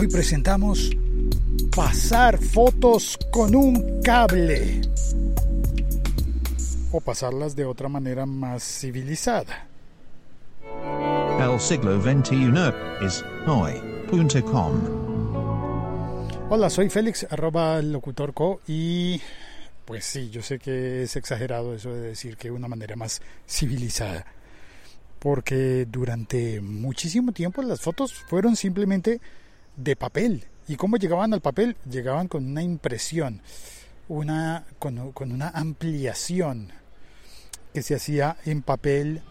Hoy presentamos pasar fotos con un cable o pasarlas de otra manera más civilizada. El siglo XXI es hoy.com. Hola, soy Félix, arroba locutorco y pues sí, yo sé que es exagerado eso de decir que una manera más civilizada. Porque durante muchísimo tiempo las fotos fueron simplemente de papel. ¿Y cómo llegaban al papel? Llegaban con una impresión, una, con, con una ampliación que se hacía en papel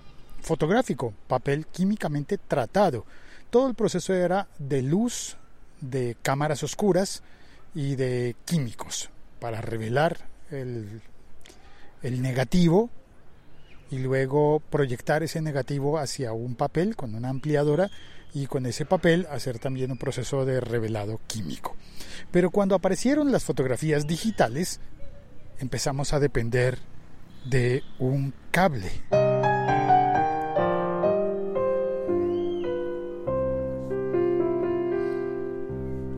fotográfico, papel químicamente tratado. Todo el proceso era de luz, de cámaras oscuras y de químicos para revelar el, el negativo y luego proyectar ese negativo hacia un papel con una ampliadora y con ese papel hacer también un proceso de revelado químico. Pero cuando aparecieron las fotografías digitales, empezamos a depender de un cable.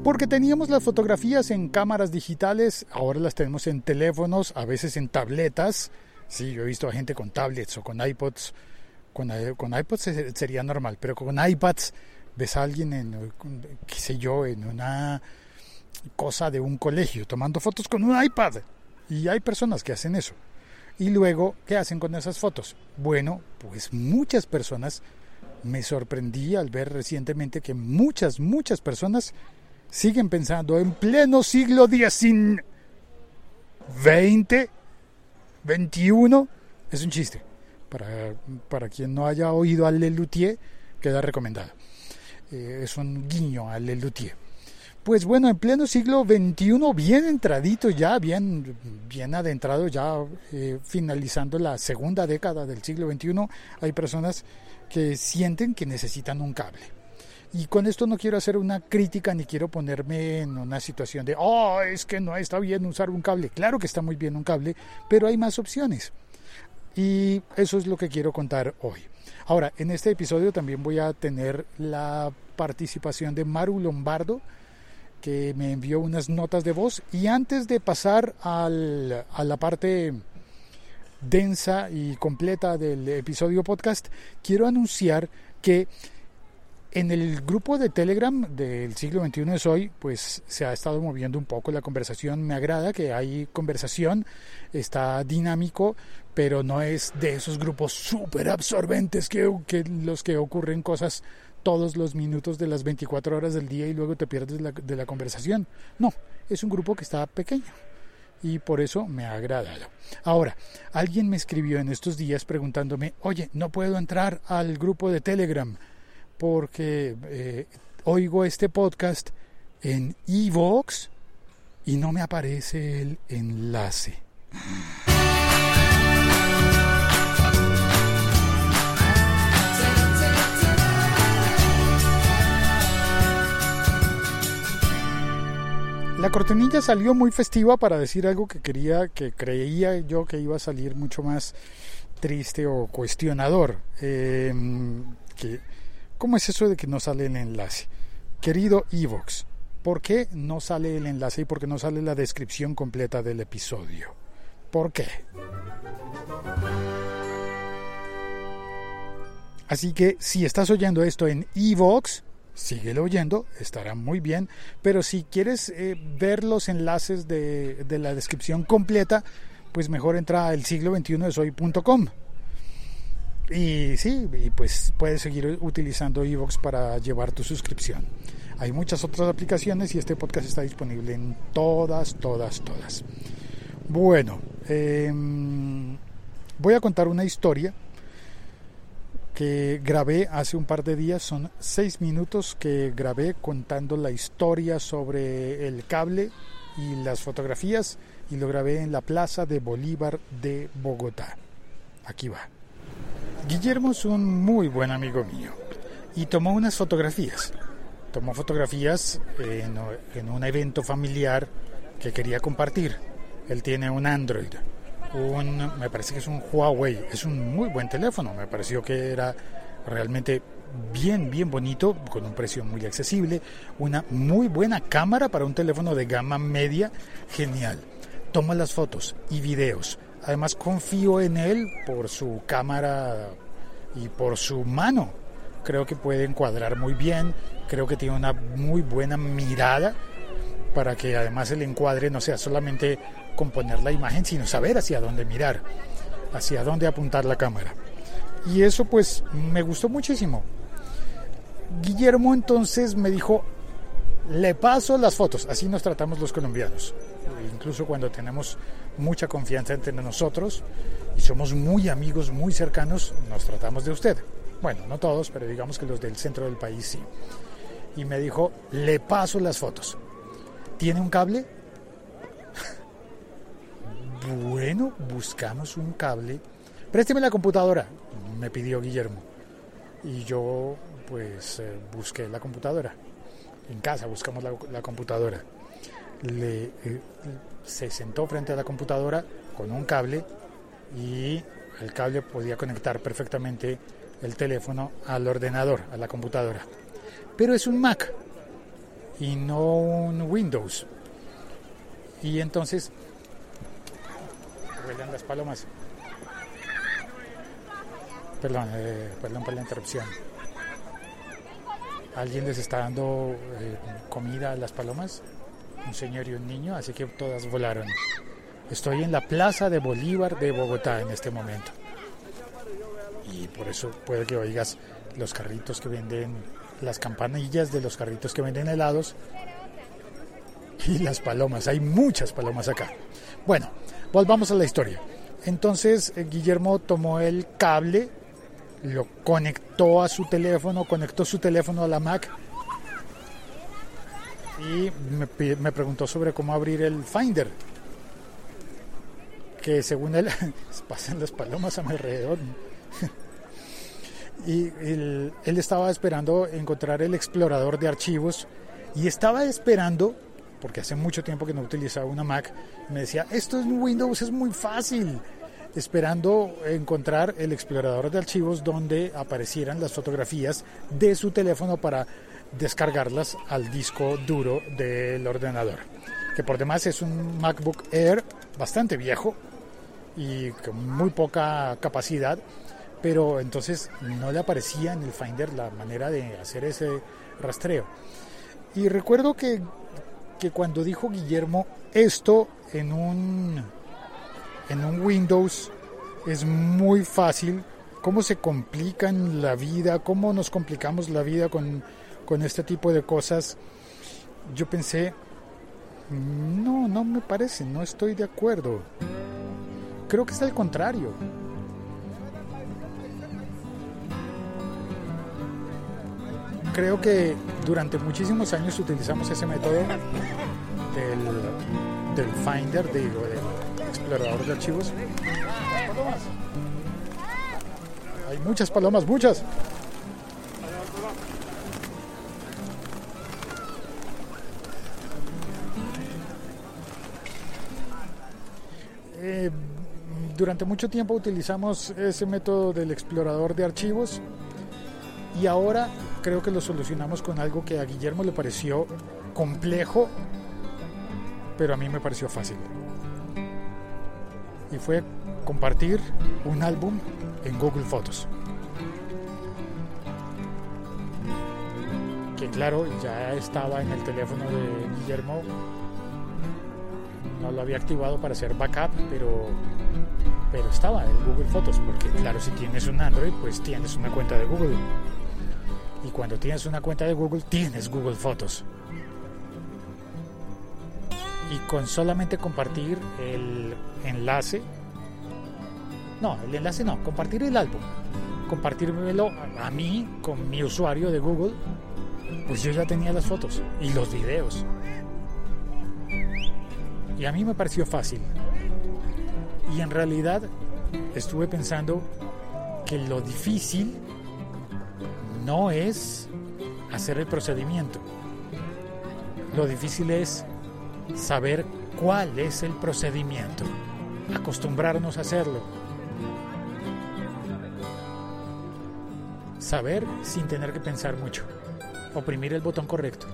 Porque teníamos las fotografías en cámaras digitales, ahora las tenemos en teléfonos, a veces en tabletas. Sí, yo he visto a gente con tablets o con iPods. Con, con iPods sería normal, pero con iPads ves a alguien en, qué sé yo, en una cosa de un colegio tomando fotos con un iPad. Y hay personas que hacen eso. Y luego, ¿qué hacen con esas fotos? Bueno, pues muchas personas, me sorprendí al ver recientemente que muchas, muchas personas siguen pensando en pleno siglo XIX, 20, 21, es un chiste. Para, para quien no haya oído a Lelutier, queda recomendado. Eh, es un guiño a Lelutier. Pues bueno, en pleno siglo XXI, bien entradito ya, bien, bien adentrado ya, eh, finalizando la segunda década del siglo XXI, hay personas que sienten que necesitan un cable y con esto no quiero hacer una crítica ni quiero ponerme en una situación de, oh, es que no está bien usar un cable. Claro que está muy bien un cable, pero hay más opciones. Y eso es lo que quiero contar hoy. Ahora, en este episodio también voy a tener la participación de Maru Lombardo, que me envió unas notas de voz. Y antes de pasar a la parte densa y completa del episodio podcast, quiero anunciar que en el grupo de Telegram del siglo XXI es hoy, pues se ha estado moviendo un poco la conversación. Me agrada que hay conversación, está dinámico, pero no es de esos grupos súper absorbentes que, los que ocurren cosas todos los minutos de las 24 horas del día y luego te pierdes la, de la conversación. No, es un grupo que está pequeño y por eso me ha agradado. Ahora, alguien me escribió en estos días preguntándome, oye, no puedo entrar al grupo de Telegram porque eh, oigo este podcast en Evox y no me aparece el enlace. La cortinilla salió muy festiva para decir algo que quería, que creía yo que iba a salir mucho más triste o cuestionador. Eh, que ¿Cómo es eso de que no sale el enlace? Querido Evox, ¿por qué no sale el enlace y por qué no sale la descripción completa del episodio? ¿Por qué? Así que si estás oyendo esto en Evox, síguelo oyendo, estará muy bien. Pero si quieres eh, ver los enlaces de, de, la descripción completa, pues mejor entra al siglo 21 de. Y sí, y pues puedes seguir utilizando Evox para llevar tu suscripción. Hay muchas otras aplicaciones y este podcast está disponible en todas, todas, todas. Bueno, eh, voy a contar una historia que grabé hace un par de días. Son seis minutos que grabé contando la historia sobre el cable y las fotografías y lo grabé en la Plaza de Bolívar de Bogotá. Aquí va. Guillermo es un muy buen amigo mío y tomó unas fotografías. Tomó fotografías en, un evento familiar que quería compartir. Él tiene un Android, un, me parece que es un Huawei, es un muy buen teléfono, me pareció que era realmente bien, bien bonito, con un precio muy accesible, una muy buena cámara para un teléfono de gama media, genial. Toma las fotos y videos. Además confío en él por su cámara y por su mano. Creo que puede encuadrar muy bien, creo que tiene una muy buena mirada para que además el encuadre no sea solamente componer la imagen, sino saber hacia dónde mirar, hacia dónde apuntar la cámara. Y eso pues me gustó muchísimo. Guillermo entonces me dijo, le paso las fotos, así nos tratamos los colombianos, incluso cuando tenemos mucha confianza entre nosotros y somos muy amigos, muy cercanos, nos tratamos de usted. Bueno, no todos, pero digamos que los del centro del país sí. Y me dijo, le paso las fotos. ¿Tiene un cable? bueno, buscamos un cable. Présteme la computadora, me pidió Guillermo. Y yo pues eh, busqué la computadora. En casa buscamos la, computadora. Le, eh, se sentó frente a la computadora con un cable y el cable podía conectar perfectamente el teléfono al ordenador, a la computadora. Pero es un Mac y no un Windows. Y entonces, vuelan las palomas. Perdón, eh, perdón por la interrupción. Alguien les está dando eh, comida a las palomas, un señor y un niño, así que todas volaron. Estoy en la Plaza de Bolívar de Bogotá en este momento. Y por eso puede que oigas los carritos que venden, las campanillas de los carritos que venden helados y las palomas. Hay muchas palomas acá. Bueno, volvamos a la historia. Entonces eh, Guillermo tomó el cable lo conectó a su teléfono, conectó su teléfono a la Mac y me, preguntó sobre cómo abrir el Finder. Que según él, pasan las palomas a mi alrededor. y él, él estaba esperando encontrar el explorador de archivos y estaba esperando, porque hace mucho tiempo que no utilizaba una Mac, me decía, esto en Windows es muy fácil esperando encontrar el explorador de archivos donde aparecieran las fotografías de su teléfono para descargarlas al disco duro del ordenador, que por demás es un MacBook Air bastante viejo y con muy poca capacidad, pero entonces no le aparecía en el Finder la manera de hacer ese rastreo. Y recuerdo que, que cuando dijo Guillermo esto en un en un Windows es muy fácil, cómo se complican la vida, cómo nos complicamos la vida con, este tipo de cosas. Yo pensé, no, no me parece, no estoy de acuerdo. Creo que es al contrario. Creo que durante muchísimos años utilizamos ese método del, del Finder, digo, del explorador de archivos. Hay muchas palomas, muchas. Eh, durante mucho tiempo utilizamos ese método del explorador de archivos y ahora creo que lo solucionamos con algo que a Guillermo le pareció complejo, pero a mí me pareció fácil y fue compartir un álbum en Google Fotos. Que claro, ya estaba en el teléfono de Guillermo. Lo había activado para hacer backup, pero, pero estaba en Google Fotos, porque claro, si tienes un Android, pues tienes una cuenta de Google. Y cuando tienes una cuenta de Google, tienes Google Fotos y con solamente compartir el enlace, no, el enlace no, compartir el álbum, compartírmelo a mí con mi usuario de Google, pues yo ya tenía las fotos y los videos. Y a mí me pareció fácil. Y en realidad estuve pensando que lo difícil no es hacer el procedimiento. Lo difícil es saber cuál es el procedimiento, acostumbrarnos a hacerlo. saber sin tener que pensar mucho. Oprimir el botón correcto.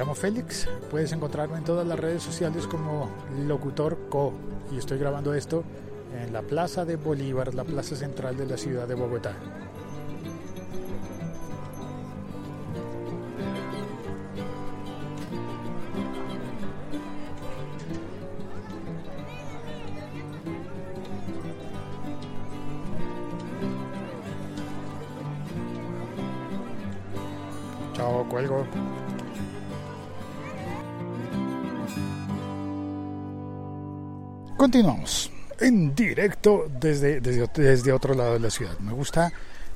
Llamo Félix, puedes encontrarme en todas las redes sociales como Locutor Co y estoy grabando esto en la Plaza de Bolívar, la plaza central de la ciudad de Bogotá. Continuamos en directo desde, desde, desde, otro lado de la ciudad. Me gusta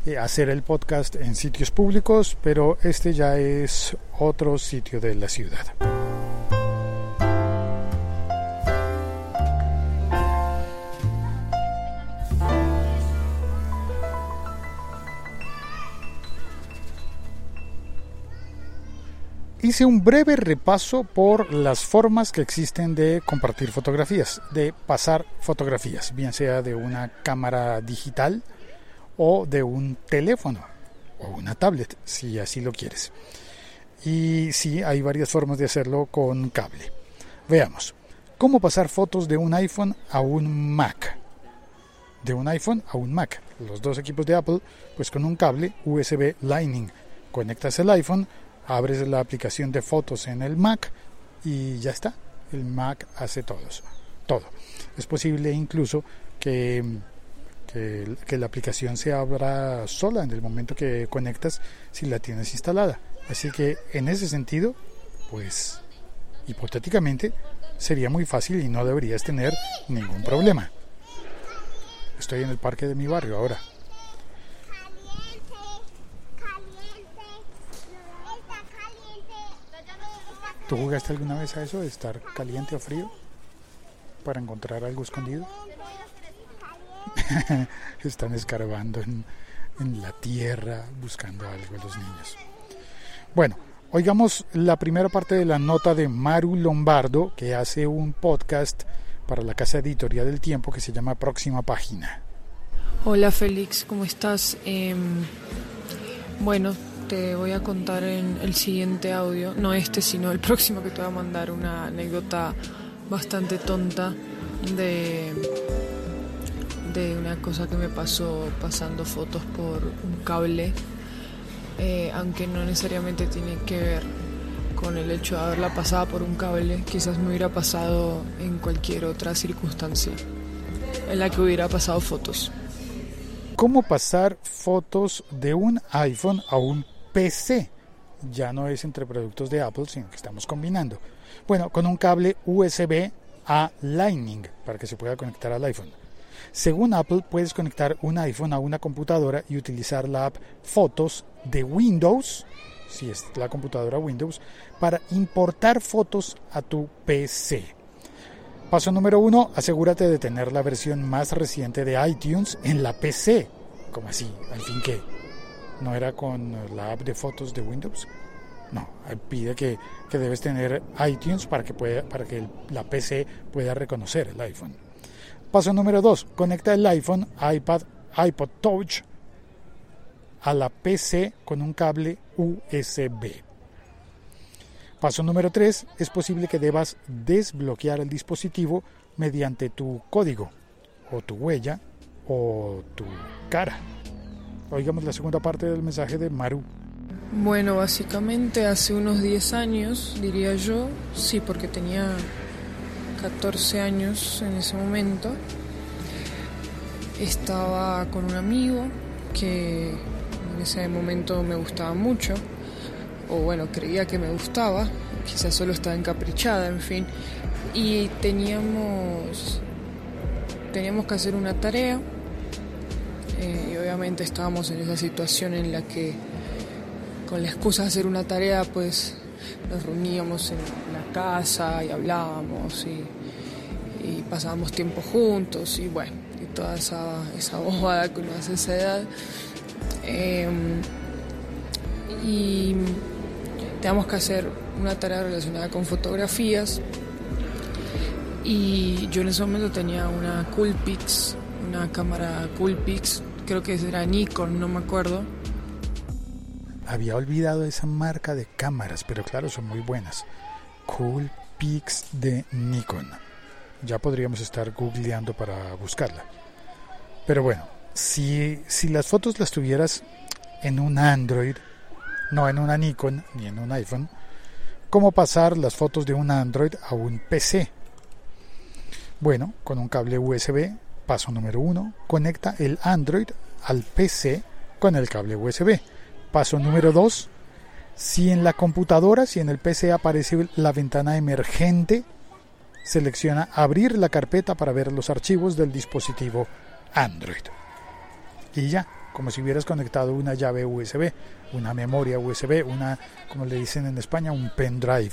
eh, hacer el podcast en sitios públicos, pero este ya es otro sitio de la ciudad. Hice un breve repaso por las formas que existen de compartir fotografías, de pasar fotografías, bien sea de una cámara digital o de un teléfono o una tablet, si así lo quieres. Y sí, hay varias formas de hacerlo con cable. Veamos, ¿cómo pasar fotos de un iPhone a un Mac? De un iPhone a un Mac. Los dos equipos de Apple, pues con un cable USB Lightning. Conectas el iPhone abres la aplicación de fotos en el Mac y ya está. El Mac hace todo. todo. Es posible incluso que, que, que, la aplicación se abra sola en el momento que conectas si la tienes instalada. Así que en ese sentido, pues hipotéticamente sería muy fácil y no deberías tener ningún problema. Estoy en el parque de mi barrio ahora. ¿Tú jugaste alguna vez a eso de estar caliente o frío para encontrar algo escondido? Están escarbando en, en, la tierra buscando algo los niños. Bueno, oigamos la primera parte de la nota de Maru Lombardo, que hace un podcast para la casa editorial del tiempo que se llama Próxima Página. Hola Félix, ¿cómo estás? Eh, bueno, te voy a contar en el siguiente audio, no este, sino el próximo que te voy a mandar, una anécdota bastante tonta de, de una cosa que me pasó pasando fotos por un cable, eh, aunque no necesariamente tiene que ver con el hecho de haberla pasado por un cable, quizás me hubiera pasado en cualquier otra circunstancia en la que hubiera pasado fotos. ¿Cómo pasar fotos de un iPhone a un PC. Ya no es entre productos de Apple, sino que estamos combinando. Bueno, con un cable USB a Lightning para que se pueda conectar al iPhone. Según Apple, puedes conectar un iPhone a una computadora y utilizar la app Fotos de Windows, si es la computadora Windows, para importar fotos a tu PC. Paso número uno, asegúrate de tener la versión más reciente de iTunes en la PC. como así? ¿Al fin qué? ¿No era con la app de fotos de Windows? No, pide que, que debes tener iTunes para que, pueda, para que la PC pueda reconocer el iPhone. Paso número 2. Conecta el iPhone, iPad, iPod Touch a la PC con un cable USB. Paso número 3. Es posible que debas desbloquear el dispositivo mediante tu código o tu huella o tu cara. Oigamos la segunda parte del mensaje de Maru. Bueno, básicamente hace unos 10 años, diría yo, sí, porque tenía 14 años en ese momento, estaba con un amigo que en ese momento me gustaba mucho, o bueno, creía que me gustaba, quizás solo estaba encaprichada, en fin, y teníamos, teníamos que hacer una tarea eh, y obviamente estábamos en esa situación en la que con la excusa de hacer una tarea pues nos reuníamos en la casa y hablábamos y, pasábamos tiempo juntos y bueno, y toda esa, esa bobada que uno hace esa edad. Em, y teníamos que hacer una tarea relacionada con fotografías Y yo en ese momento tenía una Coolpix, una cámara Coolpix, creo que era Nikon, no me acuerdo. Había olvidado esa marca de cámaras, pero claro, son muy buenas. Coolpix de Nikon. Ya podríamos estar googleando para buscarla. Pero bueno, si, si las fotos las tuvieras en un Android, no en una Nikon ni en un iPhone, ¿cómo pasar las fotos de un Android a un PC? Bueno, con un cable USB, paso número uno, conecta el Android al PC con el cable USB. Paso número dos, si en la computadora, si en el PC aparece la ventana emergente, selecciona abrir la carpeta para ver los archivos del dispositivo Android. Y ya, como si hubieras conectado una llave USB, una memoria USB, una, como le dicen en España, un pendrive.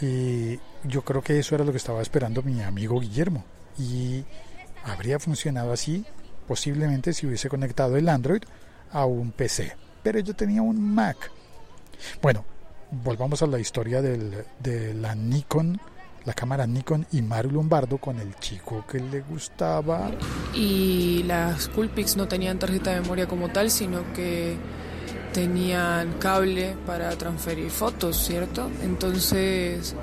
Y yo creo que eso era lo que estaba esperando mi amigo Guillermo. Y habría funcionado así posiblemente si hubiese conectado el Android a un PC. Pero yo tenía un Mac. Bueno, volvamos a la historia del, de la Nikon, la cámara Nikon y Mario Lombardo con el chico que le gustaba. Y las Coolpix no tenían tarjeta de memoria como tal, sino que tenían cable para transferir fotos, ¿cierto? Entonces,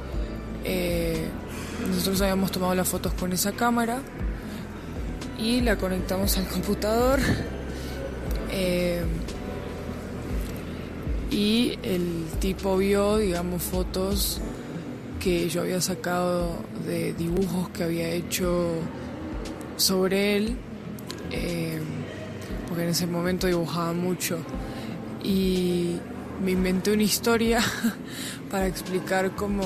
eh, nosotros habíamos tomado las fotos con esa cámara y la conectamos al computador. Eh, y el tipo vio, digamos, fotos que yo había sacado de dibujos que había hecho sobre él, eh, porque en ese momento dibujaba mucho y me inventé una historia para explicar cómo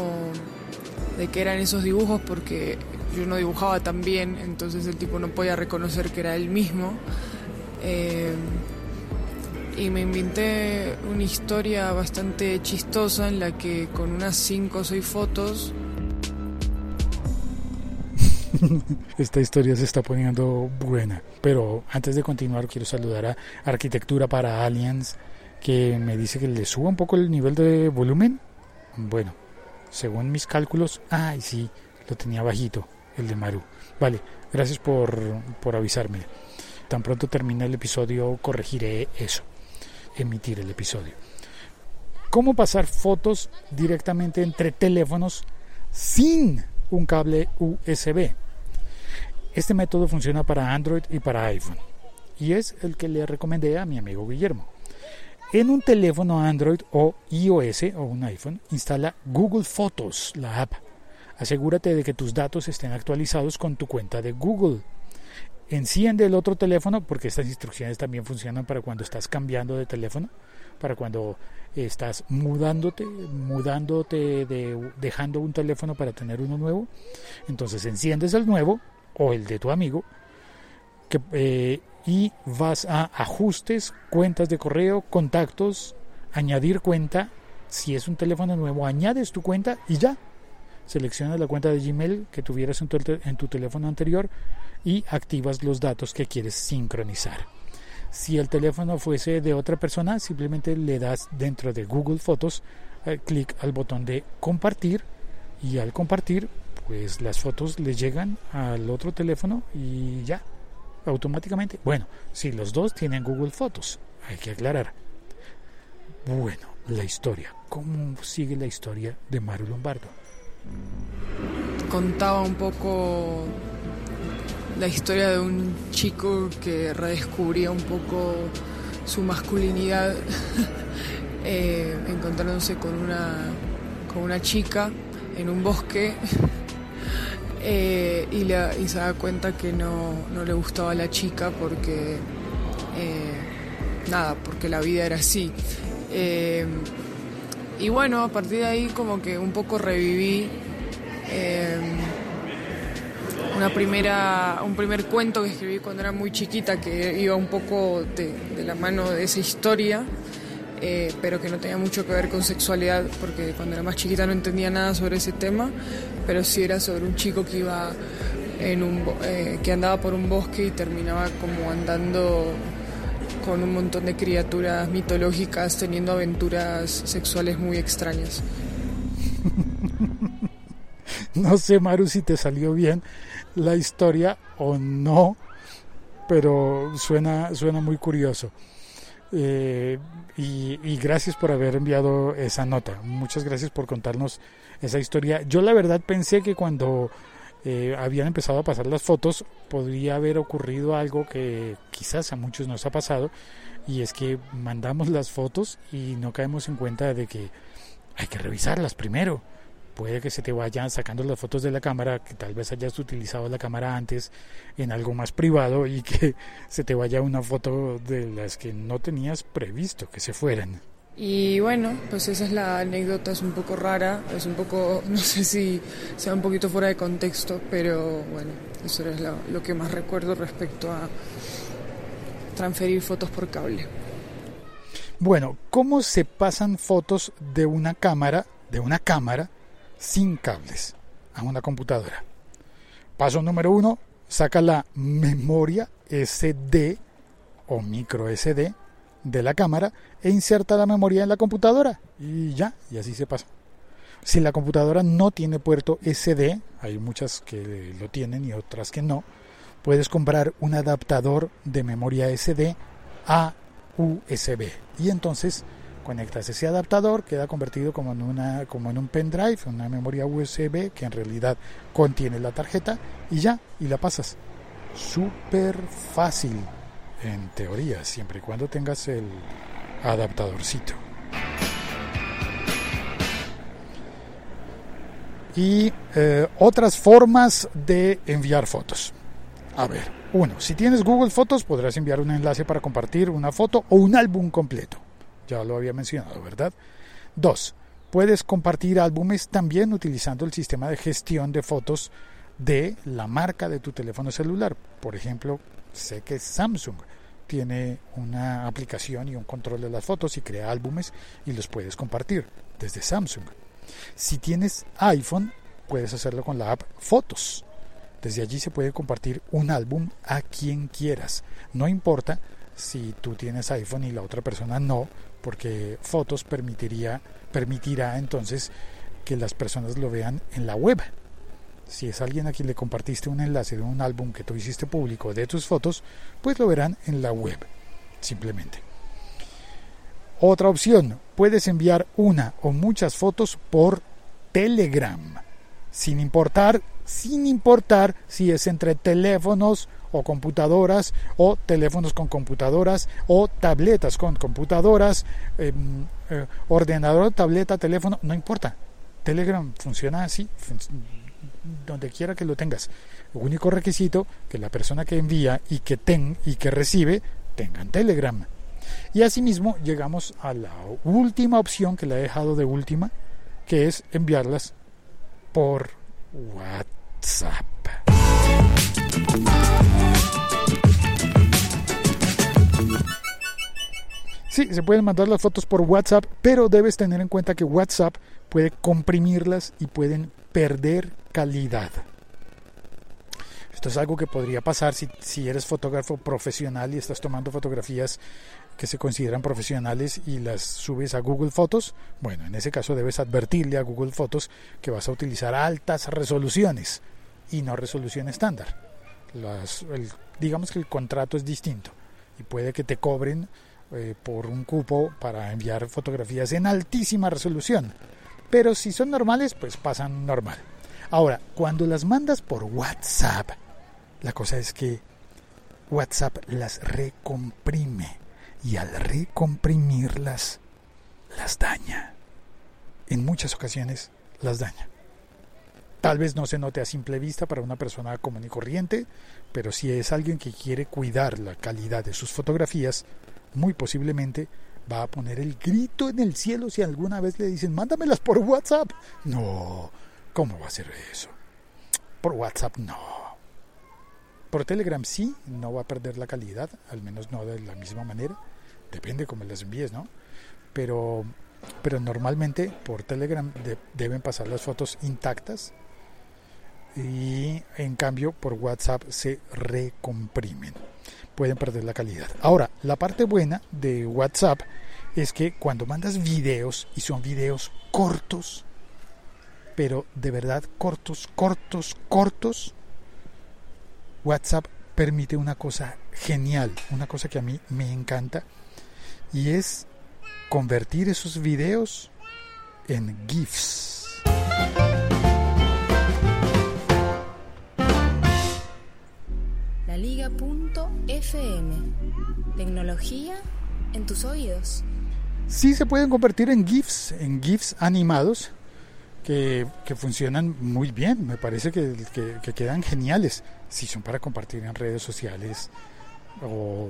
de qué eran esos dibujos porque yo no dibujaba tan bien, entonces el tipo no podía reconocer que era él mismo. Eh, y me inventé una historia bastante chistosa en la que con unas 5 o 6 fotos... Esta historia se está poniendo buena, pero antes de continuar quiero saludar a Arquitectura para Aliens que me dice que le suba un poco el nivel de volumen. Bueno, según mis cálculos, ay sí, lo tenía bajito, el de Maru. Vale, gracias por, por avisarme. Tan pronto termine el episodio corregiré eso, emitir el episodio. ¿Cómo pasar fotos directamente entre teléfonos sin un cable USB? Este método funciona para Android y para iPhone y es el que le recomendé a mi amigo Guillermo. En un teléfono Android o iOS o un iPhone, instala Google Fotos, la app. Asegúrate de que tus datos estén actualizados con tu cuenta de Google. Enciende el otro teléfono porque estas instrucciones también funcionan para cuando estás cambiando de teléfono, para cuando estás mudándote, mudándote de, dejando un teléfono para tener uno nuevo. Entonces enciendes el nuevo o el de tu amigo que, eh, y vas a ajustes, cuentas de correo, contactos, añadir cuenta. Si es un teléfono nuevo, añades tu cuenta y ya. Seleccionas la cuenta de Gmail que tuvieras en tu, en tu teléfono anterior y activas los datos que quieres sincronizar. Si el teléfono fuese de otra persona, simplemente le das dentro de Google Fotos eh, clic al botón de compartir y al compartir pues las fotos le llegan al otro teléfono y ya automáticamente. Bueno, si los dos tienen Google Fotos, hay que aclarar. Bueno, la historia. ¿Cómo sigue la historia de Mario Lombardo? Contaba un poco la historia de un chico que redescubría un poco su masculinidad eh, encontrándose con una, con una chica en un bosque eh, y, se da cuenta que no, no, le gustaba a la chica porque, eh, nada, porque la vida era así. Y bueno, a partir de ahí como que un poco reviví una primera, un primer cuento que escribí cuando era muy chiquita que iba un poco de, de la mano de esa historia. Eh, pero que no tenía mucho que ver con sexualidad, porque cuando era más chiquita no entendía nada sobre ese tema, pero sí era sobre un chico que iba en un eh, que andaba por un bosque y terminaba como andando con un montón de criaturas mitológicas teniendo aventuras sexuales muy extrañas. No sé, Maru, si te salió bien la historia o no, pero suena, suena muy curioso. Eh, y, gracias por haber enviado esa nota. Muchas gracias por contarnos esa historia. Yo la verdad pensé que cuando eh, habían empezado a pasar las fotos podría haber ocurrido algo que quizás a muchos nos ha pasado y es que mandamos las fotos y no caemos en cuenta de que hay que revisarlas primero puede que se te vayan sacando las fotos de la cámara, que tal vez hayas utilizado la cámara antes en algo más privado y que se te vaya una foto de las que no tenías previsto que se fueran. Y bueno, pues esa es la anécdota, es un poco rara, es un poco, no sé si sea un poquito fuera de contexto, pero bueno, eso es lo, que más recuerdo respecto a transferir fotos por cable. Bueno, ¿cómo se pasan fotos de una cámara, de una cámara sin cables a una computadora. Paso número uno, saca la memoria SD o micro SD de la cámara e inserta la memoria en la computadora y ya, y así se pasa. Si la computadora no tiene puerto SD, hay muchas que lo tienen y otras que no, puedes comprar un adaptador de memoria SD a USB y entonces conectas ese adaptador, queda convertido como en, una, como en un pendrive, una memoria USB que en realidad contiene la tarjeta y ya, y la pasas. Súper fácil, en teoría, siempre y cuando tengas el adaptadorcito. Y eh, otras formas de enviar fotos. A ver, uno, si tienes Google Fotos podrás enviar un enlace para compartir una foto o un álbum completo ya lo había mencionado, ¿verdad? Dos, puedes compartir álbumes también utilizando el sistema de gestión de fotos de la marca de tu teléfono celular. Por ejemplo, sé que Samsung tiene una aplicación y un control de las fotos y crea álbumes y los puedes compartir desde Samsung. Si tienes iPhone, puedes hacerlo con la app Fotos. Desde allí se puede compartir un álbum a quien quieras. No importa si tú tienes iPhone y la otra persona no, porque fotos permitiría, permitirá entonces que las personas lo vean en la web. Si es alguien a quien le compartiste un enlace de un álbum que tú hiciste público de tus fotos, pues lo verán en la web, simplemente. Otra opción, puedes enviar una o muchas fotos por Telegram, sin importar, sin importar si es entre teléfonos o computadoras o teléfonos con computadoras o tabletas con computadoras, em, eh, ordenador, tableta, teléfono, no importa. Telegram funciona así, donde quiera que lo tengas. Único requisito que la persona que envía y que ten y que recibe tengan Telegram. Y asimismo llegamos a la última opción que la he dejado de última, que es enviarlas por WhatsApp. Sí, se pueden mandar las fotos por WhatsApp, pero debes tener en cuenta que WhatsApp puede comprimirlas y pueden perder calidad. Esto es algo que podría pasar si, si eres fotógrafo profesional y estás tomando fotografías que se consideran profesionales y las subes a Google Fotos. Bueno, en ese caso debes advertirle a Google Fotos que vas a utilizar altas resoluciones y no resolución estándar. digamos que el contrato es distinto y puede que te cobren eh, por un cupo para enviar fotografías en altísima resolución. Pero si son normales, pues pasan normal. Ahora, cuando las mandas por WhatsApp, la cosa es que WhatsApp las recomprime y al recomprimirlas las daña. En muchas ocasiones las daña. Tal vez no se note a simple vista para una persona común y corriente, pero si es alguien que quiere cuidar la calidad de sus fotografías, muy posiblemente va a poner el grito en el cielo si alguna vez le dicen, mándamelas por WhatsApp. No, ¿cómo va a ser eso? Por WhatsApp no. Por Telegram sí, no va a perder la calidad, al menos no de la misma manera. Depende cómo las envíes, ¿no? Pero, pero normalmente por Telegram deben pasar las fotos intactas y en cambio por WhatsApp se recomprimen pueden perder la calidad. Ahora, la parte buena de WhatsApp es que cuando mandas videos y son videos cortos, pero de verdad cortos, cortos, cortos, WhatsApp permite una cosa genial, una cosa que a mí me encanta, y es convertir esos videos en GIFs. La Liga.fm. Tecnología en tus oídos. Sí se pueden convertir en GIFs, en GIFs animados, que, que funcionan muy bien, me parece que, que, que quedan geniales, si son para compartir en redes sociales o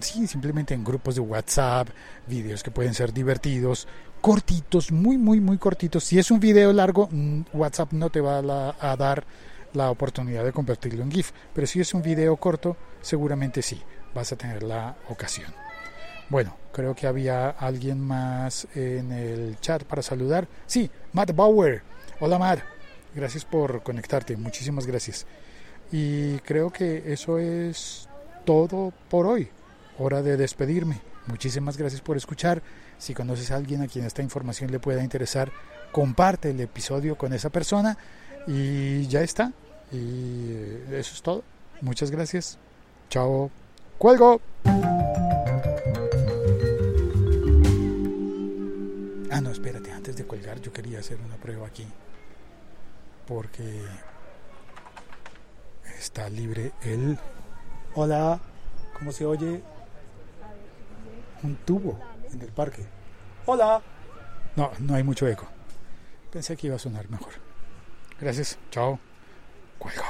sí, simplemente en grupos de WhatsApp, videos que pueden ser divertidos, cortitos, muy, muy, muy cortitos. Si es un video largo, mm, WhatsApp no te va a, la- a dar la oportunidad de convertirlo en GIF, pero si es un video corto, seguramente sí, vas a tener la ocasión. Bueno, creo que había alguien más en el chat para saludar. Sí, Matt Bauer. Hola Matt, gracias por conectarte, muchísimas gracias. Y creo que eso es todo por hoy. Hora de despedirme. Muchísimas gracias por escuchar. Si conoces a alguien a quien esta información le pueda interesar, comparte el episodio con esa persona y ya está. Y eh, eso es todo. Muchas gracias. Chao. Cuelgo. Ah, no, espérate, antes de colgar yo quería hacer una prueba aquí. Porque está libre el... Hola, ¿cómo se oye? Un tubo en el parque. Hola. No, no hay mucho eco. Pensé que iba a sonar mejor. Gracias, chao. Cuelgo.